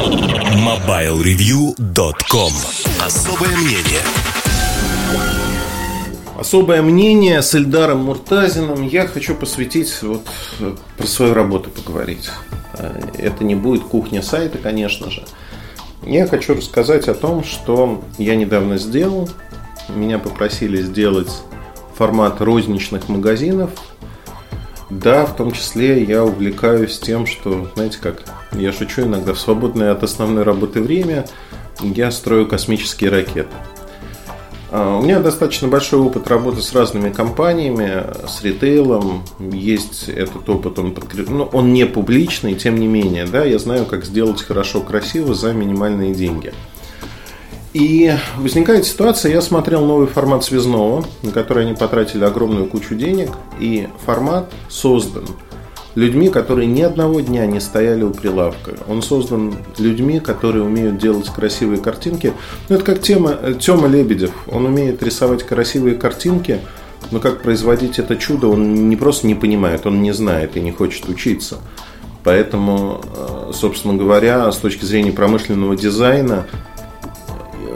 MobileReview.com Особое мнение Особое мнение с Эльдаром Муртазиным я хочу посвятить вот про свою работу поговорить. Это не будет кухня сайта, конечно же. Я хочу рассказать о том, что я недавно сделал. Меня попросили сделать формат розничных магазинов. Да, в том числе я увлекаюсь тем, что, знаете как, я шучу иногда, в свободное от основной работы время я строю космические ракеты. А, у меня достаточно большой опыт работы с разными компаниями, с ритейлом. Есть этот опыт, он, подкреп... ну, он не публичный, тем не менее, да, я знаю, как сделать хорошо, красиво за минимальные деньги. И возникает ситуация, я смотрел новый формат связного, на который они потратили огромную кучу денег, и формат создан – людьми, которые ни одного дня не стояли у прилавка. Он создан людьми, которые умеют делать красивые картинки. Ну, это как тема Тёма Лебедев. Он умеет рисовать красивые картинки, но как производить это чудо, он не просто не понимает, он не знает и не хочет учиться. Поэтому, э, собственно говоря, с точки зрения промышленного дизайна,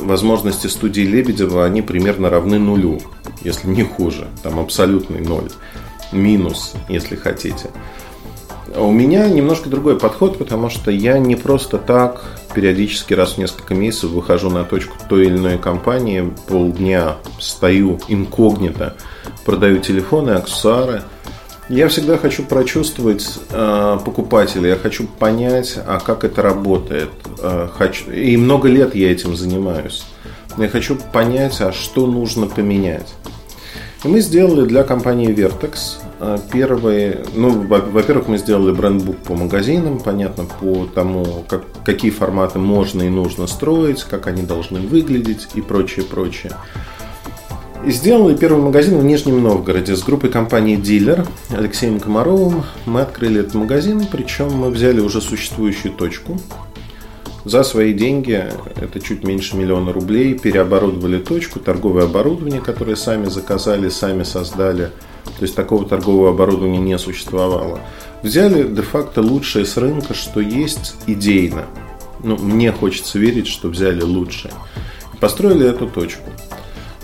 возможности студии Лебедева, они примерно равны нулю, если не хуже. Там абсолютный ноль. Минус, если хотите. У меня немножко другой подход, потому что я не просто так периодически раз в несколько месяцев выхожу на точку той или иной компании, полдня стою инкогнито, продаю телефоны, аксессуары. Я всегда хочу прочувствовать э, покупателя, я хочу понять, а как это работает. Э, хочу, и много лет я этим занимаюсь. Я хочу понять, а что нужно поменять. И мы сделали для компании Vertex а, первые, ну, во-первых, мы сделали брендбук по магазинам, понятно, по тому, как, какие форматы можно и нужно строить, как они должны выглядеть и прочее, прочее. И сделали первый магазин в Нижнем Новгороде с группой компании Dealer Алексеем Комаровым. Мы открыли этот магазин, причем мы взяли уже существующую точку. За свои деньги, это чуть меньше миллиона рублей, переоборудовали точку, торговое оборудование, которое сами заказали, сами создали – то есть такого торгового оборудования не существовало. Взяли де-факто лучшее с рынка, что есть идейно. Ну, мне хочется верить, что взяли лучшее. Построили эту точку.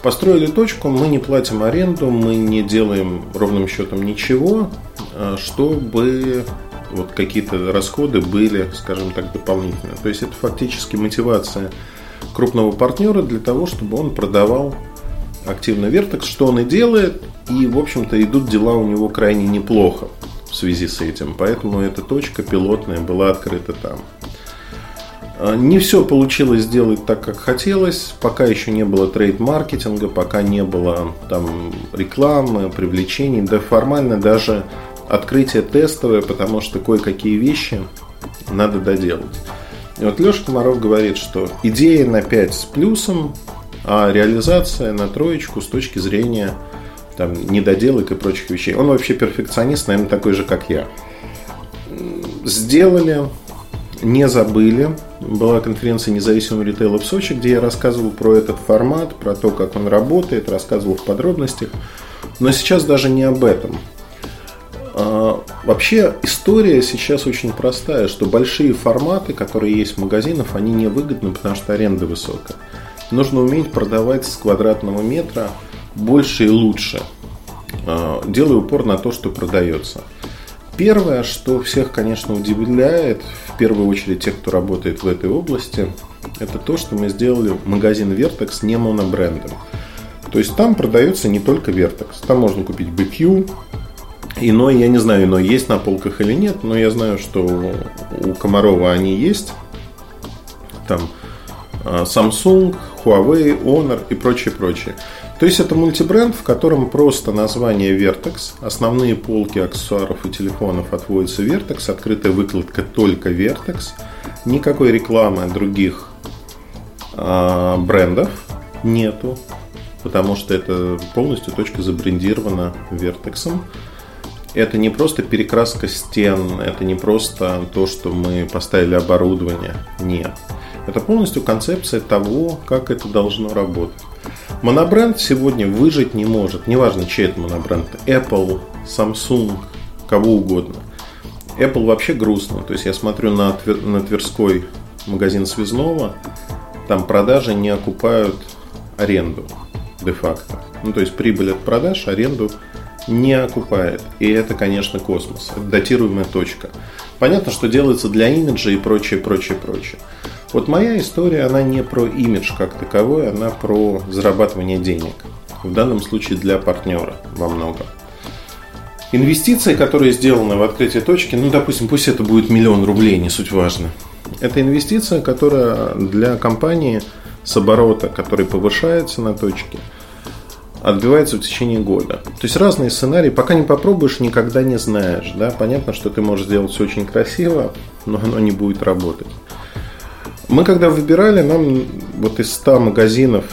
Построили точку, мы не платим аренду, мы не делаем ровным счетом ничего, а, чтобы вот какие-то расходы были, скажем так, дополнительно. То есть это фактически мотивация крупного партнера для того, чтобы он продавал активно Vertex, что он и делает, и, в общем-то, идут дела у него крайне неплохо в связи с этим. Поэтому эта точка пилотная была открыта там. А, не все получилось сделать так, как хотелось. Пока еще не было трейд-маркетинга, пока не было там рекламы, привлечений. Да формально даже открытие тестовое, потому что кое-какие вещи надо доделать. И вот Леша Комаров говорит, что идея на 5 с плюсом, а реализация на троечку с точки зрения там, недоделок и прочих вещей. Он вообще перфекционист, наверное, такой же, как я. Сделали, не забыли. Была конференция независимого ритейла в Сочи, где я рассказывал про этот формат, про то, как он работает, рассказывал в подробностях. Но сейчас даже не об этом. А, вообще история сейчас очень простая, что большие форматы, которые есть в магазинах, они невыгодны, потому что аренда высокая. Нужно уметь продавать с квадратного метра – больше и лучше. А, делаю упор на то, что продается. Первое, что всех, конечно, удивляет, в первую очередь тех, кто работает в этой области, это то, что мы сделали магазин Vertex не монобрендом. То есть там продается не только Vertex. Там можно купить BQ, иной, я не знаю, иной есть на полках или нет, но я знаю, что у Комарова они есть. Там а, Samsung, Huawei, Honor и прочее, прочее. То есть это мультибренд, в котором просто название Vertex, основные полки аксессуаров и телефонов отводятся Vertex, открытая выкладка только Vertex, никакой рекламы других э, брендов нету, потому что это полностью точка забрендирована Vertex. Это не просто перекраска стен, это не просто то, что мы поставили оборудование. Нет. Это полностью концепция того, как это должно работать. Монобренд сегодня выжить не может. Неважно, чей это монобренд. Apple, Samsung, кого угодно. Apple вообще грустно. То есть я смотрю на, Твер, на Тверской магазин связного, там продажи не окупают аренду де-факто. Ну, то есть прибыль от продаж аренду не окупает. И это, конечно, космос. Это датируемая точка. Понятно, что делается для имиджа и прочее, прочее, прочее. Вот моя история, она не про имидж как таковой, она про зарабатывание денег. В данном случае для партнера во многом. Инвестиции, которые сделаны в открытие точки, ну, допустим, пусть это будет миллион рублей, не суть важно. Это инвестиция, которая для компании с оборота, который повышается на точке, отбивается в течение года. То есть разные сценарии, пока не попробуешь, никогда не знаешь. Да? Понятно, что ты можешь сделать все очень красиво, но оно не будет работать. Мы когда выбирали, нам вот из 100 магазинов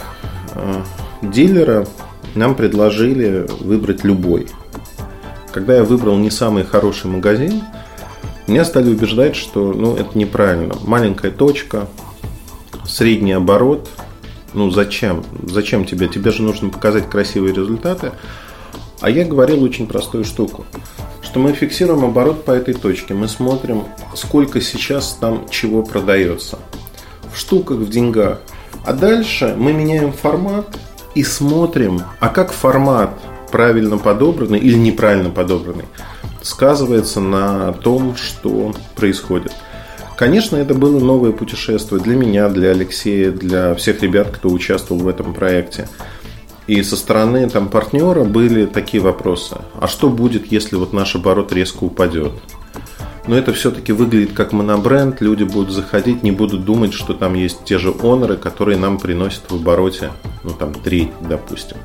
э, дилера нам предложили выбрать любой. Когда я выбрал не самый хороший магазин, меня стали убеждать, что ну, это неправильно. Маленькая точка, средний оборот. Ну зачем? Зачем тебе? Тебе же нужно показать красивые результаты. А я говорил очень простую штуку, что мы фиксируем оборот по этой точке. Мы смотрим, сколько сейчас там чего продается. Штуках, в деньгах. А дальше мы меняем формат и смотрим, а как формат правильно подобранный или неправильно подобранный сказывается на том, что происходит. Конечно, это было новое путешествие для меня, для Алексея, для всех ребят, кто участвовал в этом проекте. И со стороны там, партнера были такие вопросы. А что будет, если вот наш оборот резко упадет? Но это все-таки выглядит как монобренд. Люди будут заходить, не будут думать, что там есть те же оноры, которые нам приносят в обороте, ну там треть, допустим.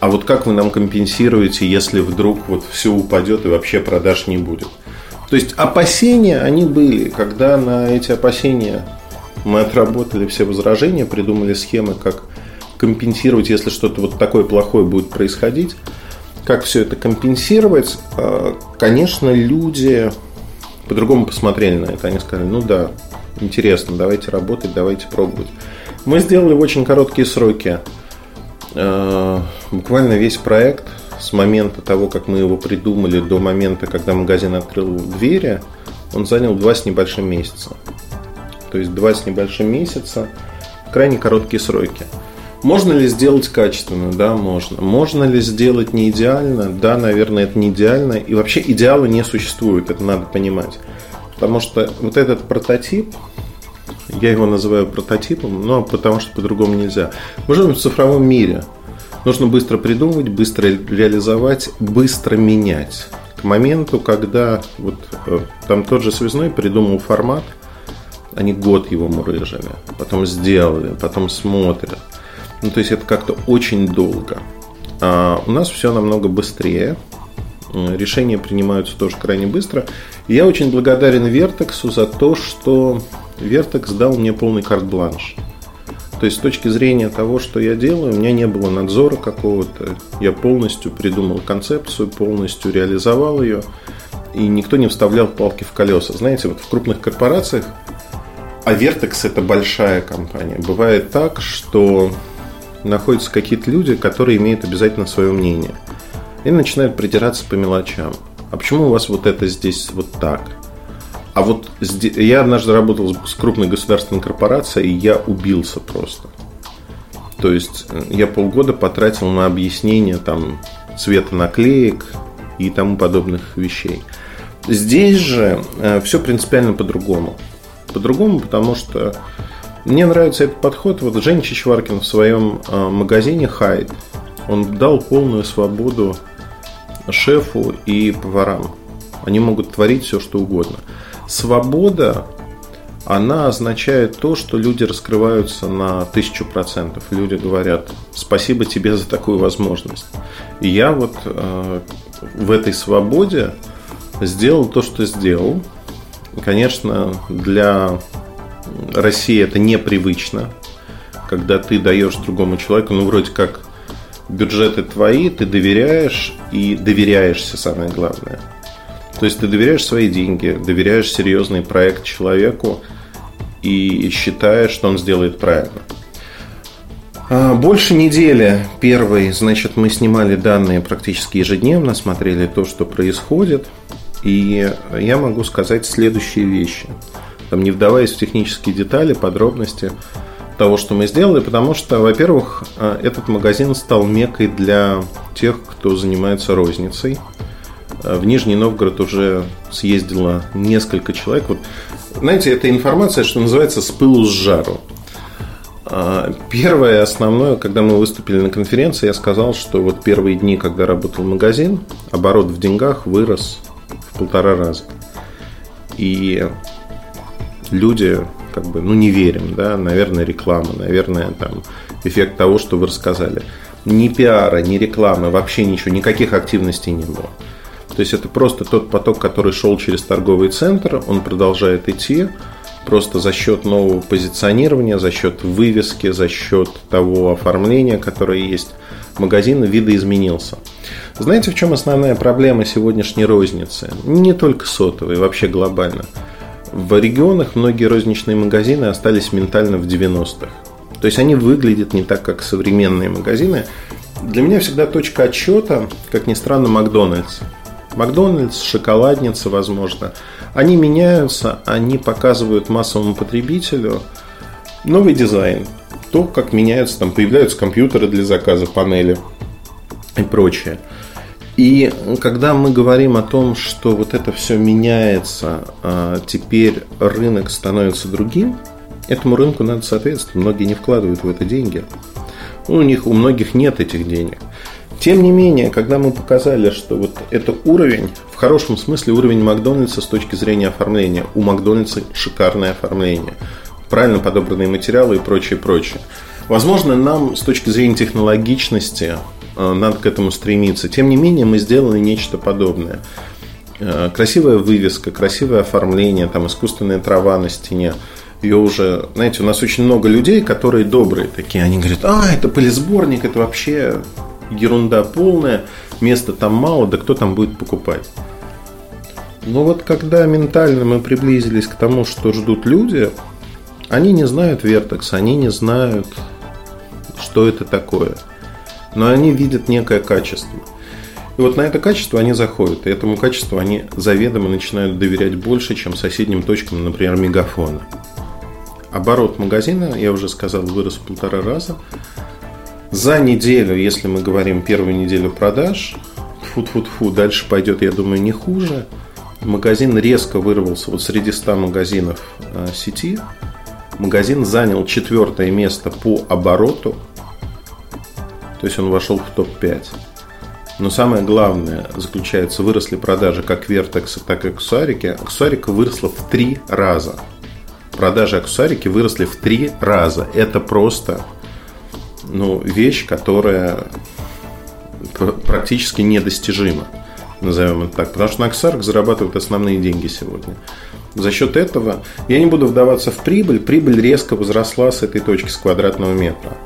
А вот как вы нам компенсируете, если вдруг вот все упадет и вообще продаж не будет? То есть опасения, они были, когда на эти опасения мы отработали все возражения, придумали схемы, как компенсировать, если что-то вот такое плохое будет происходить, как все это компенсировать, а, конечно, люди по-другому посмотрели на это. Они сказали, ну да, интересно, давайте работать, давайте пробовать. Мы сделали в очень короткие сроки а, буквально весь проект с момента того, как мы его придумали, до момента, когда магазин открыл двери, он занял два с небольшим месяца. То есть два с небольшим месяца, крайне короткие сроки. Можно ли сделать качественно? Да, можно. Можно ли сделать не идеально? Да, наверное, это не идеально. И вообще идеала не существует, это надо понимать. Потому что вот этот прототип, я его называю прототипом, но потому что по-другому нельзя. Мы живем в цифровом мире – Нужно быстро придумывать, быстро реализовать, быстро менять. К моменту, когда вот э, там тот же связной придумал формат, они год его мурыжили, потом сделали, потом смотрят. Ну, то есть это как-то очень долго. А у нас все намного быстрее. Решения принимаются тоже крайне быстро. И я очень благодарен Вертексу за то, что Вертекс дал мне полный карт-бланш. То есть с точки зрения того, что я делаю, у меня не было надзора какого-то. Я полностью придумал концепцию, полностью реализовал ее. И никто не вставлял палки в колеса. Знаете, вот в крупных корпорациях, а Vertex это большая компания, бывает так, что находятся какие-то люди, которые имеют обязательно свое мнение. И начинают придираться по мелочам. А почему у вас вот это здесь вот так? А вот я однажды работал с крупной государственной корпорацией, и я убился просто. То есть э, я полгода потратил на объяснение там цвета наклеек и тому подобных вещей. Здесь же э, все принципиально по-другому. По-другому, потому что мне нравится этот подход. Вот Женя Чичваркин в своем э, магазине Хайд, он дал полную свободу шефу и поварам. Они могут творить все, что угодно. Свобода, она означает то, что люди раскрываются на тысячу процентов. Люди говорят, спасибо тебе за такую возможность. И я вот э, в этой свободе сделал то, что сделал. Конечно, для России это непривычно, когда ты даешь другому человеку, ну, вроде как бюджеты твои, ты доверяешь и доверяешься, самое главное – то есть ты доверяешь свои деньги, доверяешь серьезный проект человеку и считаешь, что он сделает правильно. А, больше недели первой, значит, мы снимали данные практически ежедневно, смотрели то, что происходит. И я могу сказать следующие вещи. Там, не вдаваясь в технические детали, подробности того, что мы сделали, потому что, во-первых, э, этот магазин стал мекой для тех, кто занимается розницей. Э, в Нижний Новгород уже съездило несколько человек. Вот, знаете, это информация, что называется, с пылу с жару. Э, первое основное, когда мы выступили на конференции, я сказал, что вот первые дни, когда работал магазин, оборот в деньгах вырос в полтора раза. И люди как бы, ну, не верим, да, наверное, реклама, наверное, там, эффект того, что вы рассказали. Ни пиара, ни рекламы, вообще ничего, никаких активностей не было. То есть это просто тот поток, который шел через торговый центр, он продолжает идти, просто за счет нового позиционирования, за счет вывески, за счет того оформления, которое есть, магазин видоизменился. Знаете, в чем основная проблема сегодняшней розницы? Не только сотовой, вообще глобально – в регионах многие розничные магазины остались ментально в 90-х. То есть они выглядят не так, как современные магазины. Для меня всегда точка отсчета, как ни странно, Макдональдс. Макдональдс, шоколадница, возможно. Они меняются, они показывают массовому потребителю новый дизайн. То, как меняются, там появляются компьютеры для заказа, панели и прочее. И когда мы говорим о том, что вот это все меняется, а теперь рынок становится другим, этому рынку надо соответствовать. Многие не вкладывают в это деньги. У них, у многих нет этих денег. Тем не менее, когда мы показали, что вот это уровень, в хорошем смысле уровень Макдональдса с точки зрения оформления, у Макдональдса шикарное оформление, правильно подобранные материалы и прочее, прочее. Возможно, нам с точки зрения технологичности надо к этому стремиться. Тем не менее, мы сделали нечто подобное. Э, красивая вывеска, красивое оформление, там искусственная трава на стене. Ее уже, знаете, у нас очень много людей, которые добрые такие. Они говорят, а, это пылесборник, это вообще ерунда полная, места там мало, да кто там будет покупать? Но вот когда ментально мы приблизились к тому, что ждут люди, они не знают Vertex, они не знают, что это такое – но они видят некое качество. И вот на это качество они заходят, и этому качеству они заведомо начинают доверять больше, чем соседним точкам, например, мегафона. Оборот магазина, я уже сказал, вырос в полтора раза. За неделю, если мы говорим первую неделю продаж, фу-фу-фу, дальше пойдет, я думаю, не хуже. Магазин резко вырвался вот среди 100 магазинов э, сети. Магазин занял четвертое место по обороту то есть он вошел в топ-5. Но самое главное заключается, выросли продажи как Vertex, так и аксессуарики. Аксессуарика выросла в три раза. Продажи аксессуарики выросли в три раза. Это просто ну, вещь, которая практически недостижима. Назовем это так. Потому что на аксессуарах зарабатывают основные деньги сегодня. За счет этого я не буду вдаваться в прибыль. Прибыль резко возросла с этой точки, с квадратного метра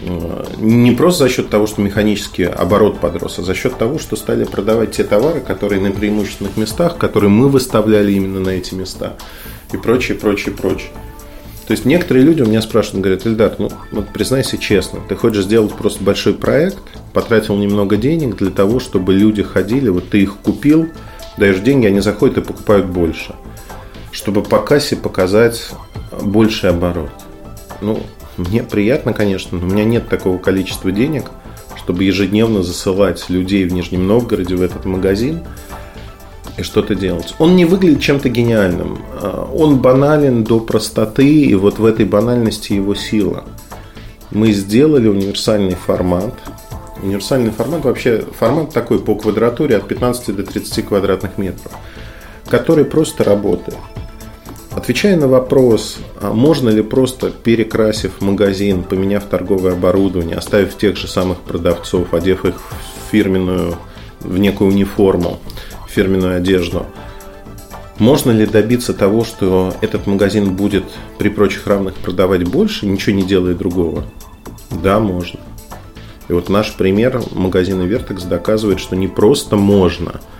не просто за счет того, что механический оборот подрос, а за счет того, что стали продавать те товары, которые на преимущественных местах, которые мы выставляли именно на эти места и прочее, прочее, прочее. То есть некоторые люди у меня спрашивают, говорят, Ильдар, ну вот признайся честно, ты хочешь сделать просто большой проект, потратил немного денег для того, чтобы люди ходили, вот ты их купил, даешь деньги, они заходят и покупают больше, чтобы по кассе показать больший оборот. Ну, мне приятно, конечно, но у меня нет такого количества денег, чтобы ежедневно засылать людей в Нижнем Новгороде в этот магазин и что-то делать. Он не выглядит чем-то гениальным. А, он банален до простоты, и вот в этой банальности его сила. Мы сделали универсальный формат. Универсальный формат вообще формат такой по квадратуре от 15 до 30 квадратных метров, который просто работает. Отвечая на вопрос, а можно ли просто перекрасив магазин, поменяв торговое оборудование, оставив тех же самых продавцов, одев их в фирменную, в некую униформу, фирменную одежду, можно ли добиться того, что этот магазин будет при прочих равных продавать больше, ничего не делая другого? Да, можно. И вот наш пример магазина Vertex доказывает, что не просто можно –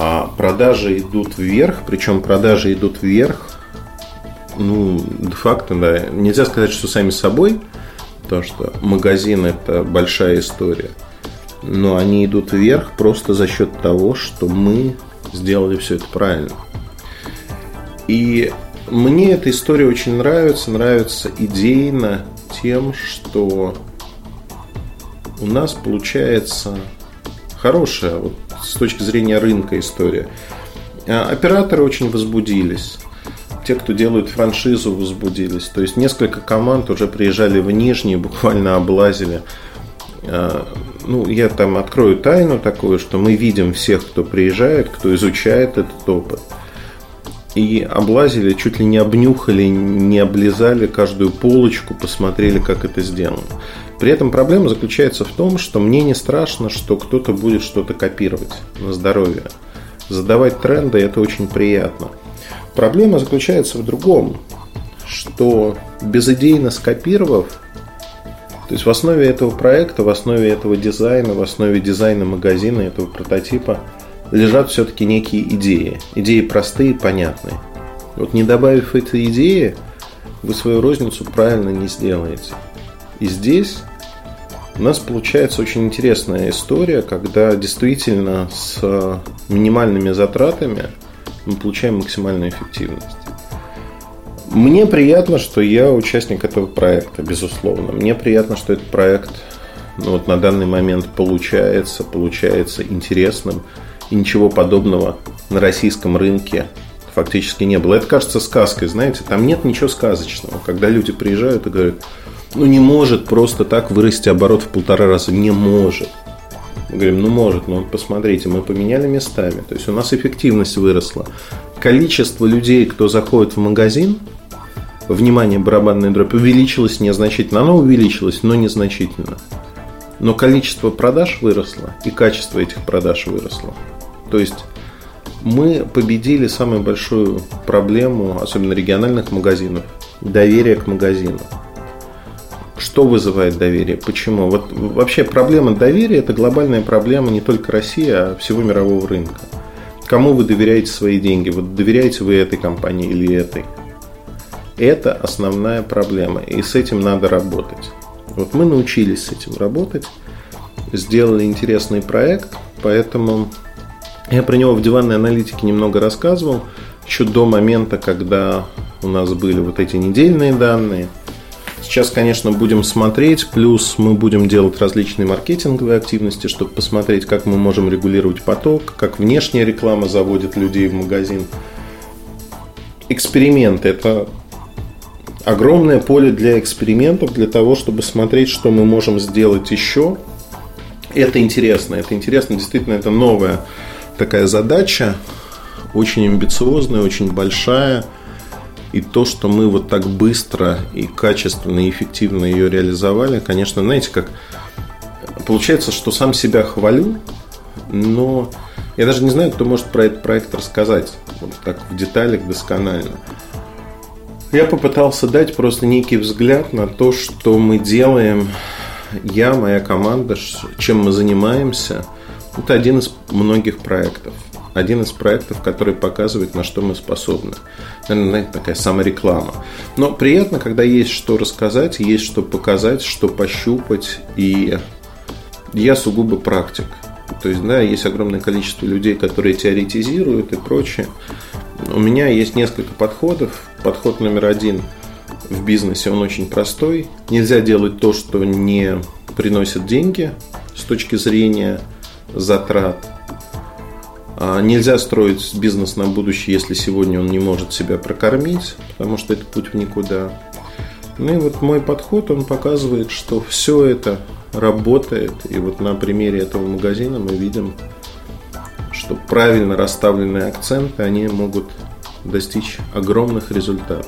а продажи идут вверх, причем продажи идут вверх, ну, де-факто, да, нельзя сказать, что сами собой, потому что магазин это большая история, но они идут вверх просто за счет того, что мы сделали все это правильно. И мне эта история очень нравится, нравится идейно тем, что у нас получается хорошая вот, с точки зрения рынка история. А операторы очень возбудились. Те, кто делают франшизу, возбудились. То есть несколько команд уже приезжали в Нижний, буквально облазили. А, ну, я там открою тайну такую, что мы видим всех, кто приезжает, кто изучает этот опыт – и облазили, чуть ли не обнюхали, не облизали каждую полочку, посмотрели, как это сделано. При этом проблема заключается в том, что мне не страшно, что кто-то будет что-то копировать на здоровье. Задавать тренды – это очень приятно. Проблема заключается в другом, что безыдейно скопировав, то есть в основе этого проекта, в основе этого дизайна, в основе дизайна магазина, этого прототипа – лежат все-таки некие идеи. Идеи простые, понятные. Вот не добавив эти идеи, вы свою розницу правильно не сделаете. И здесь у нас получается очень интересная история, когда действительно с минимальными затратами мы получаем максимальную эффективность. Мне приятно, что я участник этого проекта, безусловно. Мне приятно, что этот проект ну, вот на данный момент получается, получается интересным и ничего подобного на российском рынке фактически не было. Это кажется сказкой, знаете, там нет ничего сказочного. Когда люди приезжают и говорят, ну не может просто так вырасти оборот в полтора раза. Не может. Мы говорим, ну может, но посмотрите, мы поменяли местами. То есть у нас эффективность выросла. Количество людей, кто заходит в магазин, внимание, барабанная дробь увеличилось незначительно. Оно увеличилось, но незначительно. Но количество продаж выросло, и качество этих продаж выросло. То есть мы победили самую большую проблему, особенно региональных магазинов, доверие к магазину. Что вызывает доверие? Почему? Вот вообще проблема доверия – это глобальная проблема не только России, а всего мирового рынка. Кому вы доверяете свои деньги? Вот доверяете вы этой компании или этой? Это основная проблема, и с этим надо работать. Вот мы научились с этим работать, сделали интересный проект, поэтому я про него в диванной аналитике немного рассказывал, еще до момента, когда у нас были вот эти недельные данные. Сейчас, конечно, будем смотреть, плюс мы будем делать различные маркетинговые активности, чтобы посмотреть, как мы можем регулировать поток, как внешняя реклама заводит людей в магазин. Эксперимент – это огромное поле для экспериментов, для того, чтобы смотреть, что мы можем сделать еще. Это интересно, это интересно, действительно, это новое такая задача, очень амбициозная, очень большая. И то, что мы вот так быстро и качественно и эффективно ее реализовали, конечно, знаете, как получается, что сам себя хвалю, но я даже не знаю, кто может про этот проект рассказать вот так в деталях досконально. Я попытался дать просто некий взгляд на то, что мы делаем, я, моя команда, чем мы занимаемся – это один из многих проектов. Один из проектов, который показывает, на что мы способны. Наверное, знаете, такая самореклама. Но приятно, когда есть что рассказать, есть что показать, что пощупать. И я сугубо практик. То есть, да, есть огромное количество людей, которые теоретизируют и прочее. У меня есть несколько подходов. Подход номер один в бизнесе, он очень простой. Нельзя делать то, что не приносит деньги с точки зрения затрат. А нельзя строить бизнес на будущее, если сегодня он не может себя прокормить, потому что это путь в никуда. Ну и вот мой подход, он показывает, что все это работает. И вот на примере этого магазина мы видим, что правильно расставленные акценты, они могут достичь огромных результатов.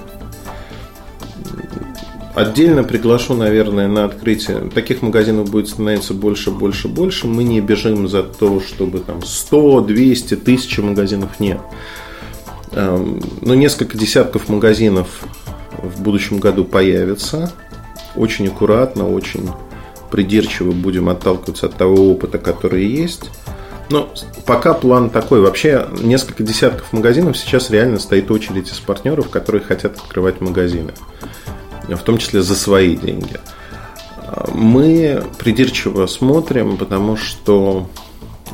Отдельно приглашу, наверное, на открытие. Таких магазинов будет становиться больше, больше, больше. Мы не бежим за то, чтобы там 100, 200, тысячи магазинов нет. Эм, но несколько десятков магазинов в будущем году появится. Очень аккуратно, очень придирчиво будем отталкиваться от того опыта, который есть. Но пока план такой. Вообще, несколько десятков магазинов сейчас реально стоит очередь из партнеров, которые хотят открывать магазины в том числе за свои деньги. Мы придирчиво смотрим, потому что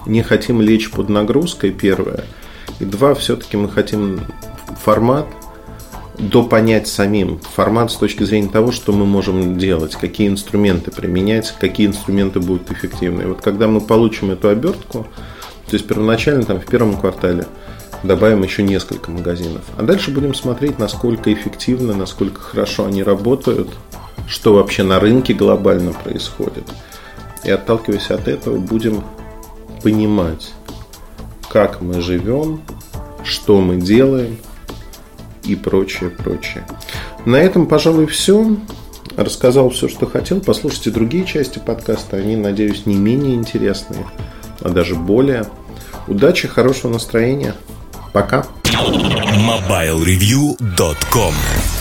не хотим лечь под нагрузкой, первое. И два, все-таки мы хотим формат допонять самим формат с точки зрения того, что мы можем делать, какие инструменты применять, какие инструменты будут эффективны. И вот когда мы получим эту обертку, то есть первоначально там в первом квартале добавим еще несколько магазинов. А дальше будем смотреть, насколько эффективно, насколько хорошо они работают, что вообще на рынке глобально происходит. И отталкиваясь от этого, будем понимать, как мы живем, что мы делаем и прочее, прочее. На этом, пожалуй, все. Рассказал все, что хотел. Послушайте другие части подкаста. Они, надеюсь, не менее интересные, а даже более. Удачи, хорошего настроения. Пока. MobileReview.com